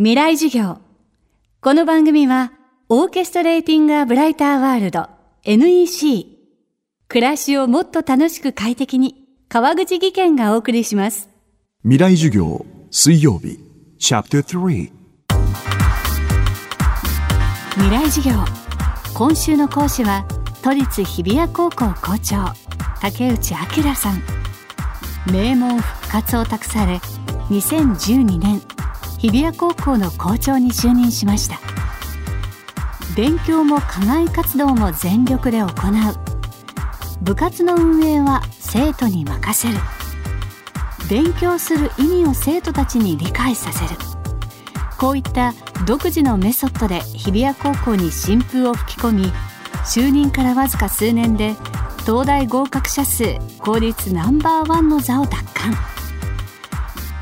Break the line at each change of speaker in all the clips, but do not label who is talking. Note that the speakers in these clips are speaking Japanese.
未来授業。この番組は、オーケストレーティング・ア・ブライター・ワールド NEC。暮らしをもっと楽しく快適に、川口義賢がお送りします。
未来授業水曜日チャプター3
未来授業。今週の講師は、都立日比谷高校校長、竹内明さん。名門復活を託され、2012年、日比谷高校の校長に就任しました。勉強も課外活動も全力で行う。部活の運営は生徒に任せる。勉強する意味を生徒たちに理解させる。こういった独自のメソッドで日比谷高校に新風を吹き込み就任からわずか数年で東大合格者数公立ナンバーワンの座を奪還。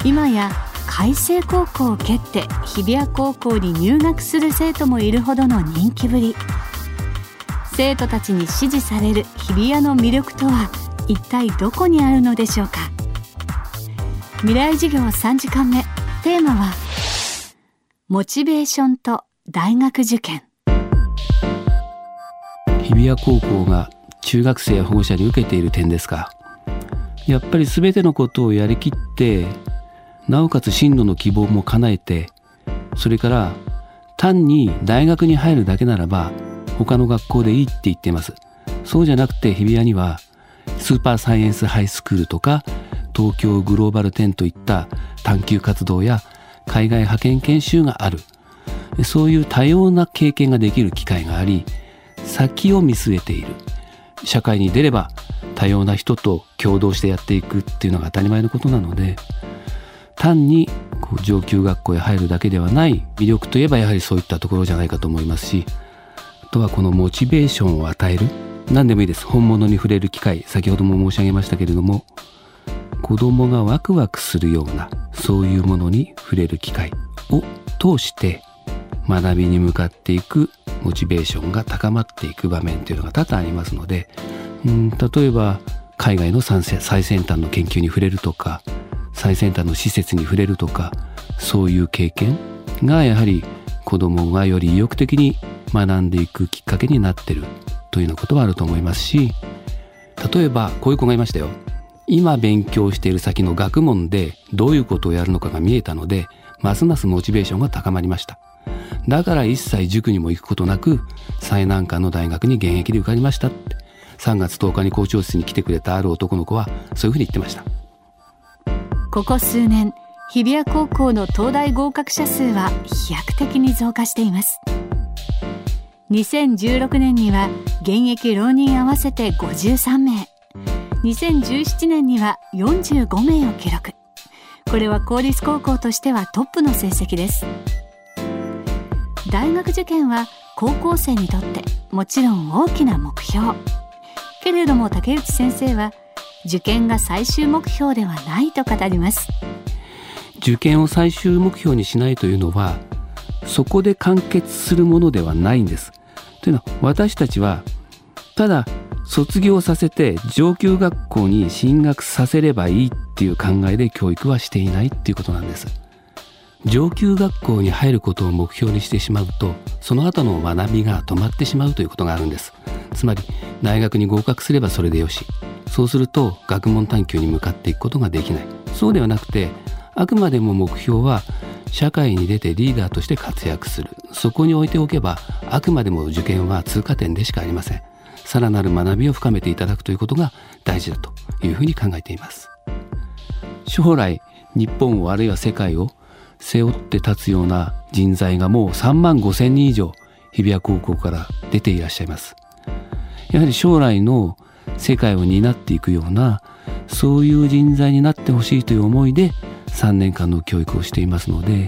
今や開成高校を蹴って日比谷高校に入学する生徒もいるほどの人気ぶり。生徒たちに支持される日比谷の魅力とは一体どこにあるのでしょうか。未来授業3時間目。テーマはモチベーションと大学受験。
日比谷高校が中学生や保護者に受けている点ですか。やっぱり全てのことをやりきってなおかつ進路の希望も叶えてそれから単に大学に入るだけならば他の学校でいいって言っています。そうじゃなくて日比谷にはスーパーサイエンスハイスクールとか東京グローバル10といった探究活動や海外派遣研修がある。そういう多様な経験ができる機会があり先を見据えている。社会に出れば多様な人と共同してやっていくっていうのが当たり前のことなので単にこう上級学校へ入るだけではない魅力といえばやはりそういったところじゃないかと思いますしあとはこのモチベーションを与える何でもいいです。本物に触れる機会。先ほども申し上げましたけれども子供がワクワクするようなそういうものに触れる機会を通して学びに向かっていくモチベーションが高まっていく場面というのが多々ありますのでうん例えば海外の最先端の研究に触れるとか最先端の施設に触れるとかそういう経験がやはり子どもがより意欲的に学んでいくきっかけになってるというようなことはあると思いますし例えばこういう子がいましたよ。今勉強している先の学問でどういうことをやるのかが見えたのでますますモチベーションが高まりました。だから一切塾にも行くことなく最難関の大学に現役で受かりましたって。3月10日に校長室に来てくれたある男の子はそういうふうに言ってました。
ここ数年日比谷高校の東大合格者数は飛躍的に増加しています。2016年には現役浪人合わせて53名。2017年には45名を記録。これは公立高校としてはトップの成績です。大学受験は高校生にとってもちろん大きな目標。けれども竹内先生は受験が最終目標ではないと語ります
受験を最終目標にしないというのはそこで完結するものではないんです。というのは私たちはただ卒業させて上級学校に進学させればいいっていう考えで教育はしていないっていうことなんです。上級学校に入ることを目標にしてしまうとその後の学びが止まってしまうということがあるんです。つまり大学に合格すればそれでよしそうすると学問探求に向かっていくことができない。そうではなくてあくまでも目標は社会に出てリーダーとして活躍する。そこに置いておけばあくまでも受験は通過点でしかありません。さらなる学びを深めていただくということが大事だというふうに考えています。将来日本をあるいは世界を背負って立つような人材がもう3万5千人以上日比谷高校から出ていらっしゃいます。やはり将来の世界を担っていくようなそういう人材になってほしいという思いで3年間の教育をしていますので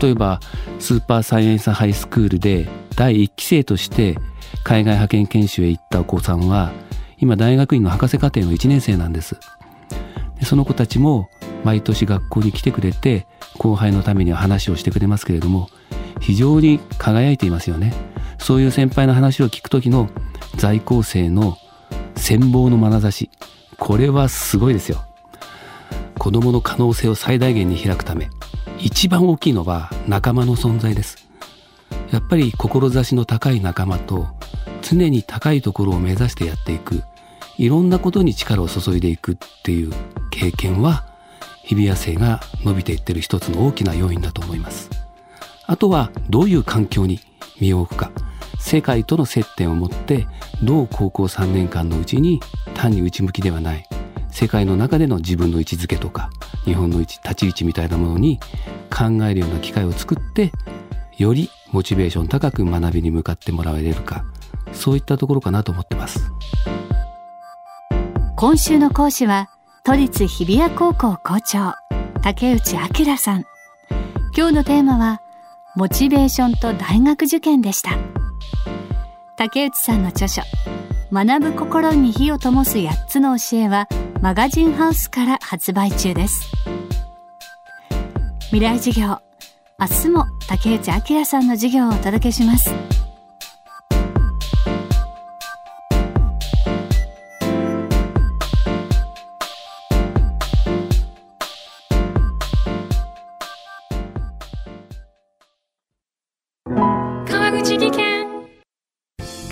例えばスーパーサイエンスハイスクールで第1期生として海外派遣研修へ行ったお子さんは今大学院の博士課程の1年生なんです。でその子たちも毎年学校に来てくれて後輩のためには話をしてくれますけれども非常に輝いていますよね。そういう先輩の話を聞く時の在校生の羨望の眼差し。これはすごいですよ。子供の可能性を最大限に開くため一番大きいのは仲間の存在です。やっぱり志の高い仲間と常に高いところを目指してやっていくいろんなことに力を注いでいくっていう経験は日比谷生が伸びていってる一つの大きな要因だと思います。あとはどういう環境に身を置くか。世界との接点を持ってどう高校3年間のうちに単に内向きではない。世界の中での自分の位置づけとか日本の位置立ち位置みたいなものに考えるような機会を作ってよりモチベーション高く学びに向かってもらえるか。そういったところかなと思ってます。
今週の講師は都立日比谷高校校長竹内明さん。今日のテーマはモチベーションと大学受験でした。竹内さんの著書学ぶ心に火を灯す8つの教えはマガジンハウスから発売中です。未来授業明日も竹内明さんの授業をお届けします。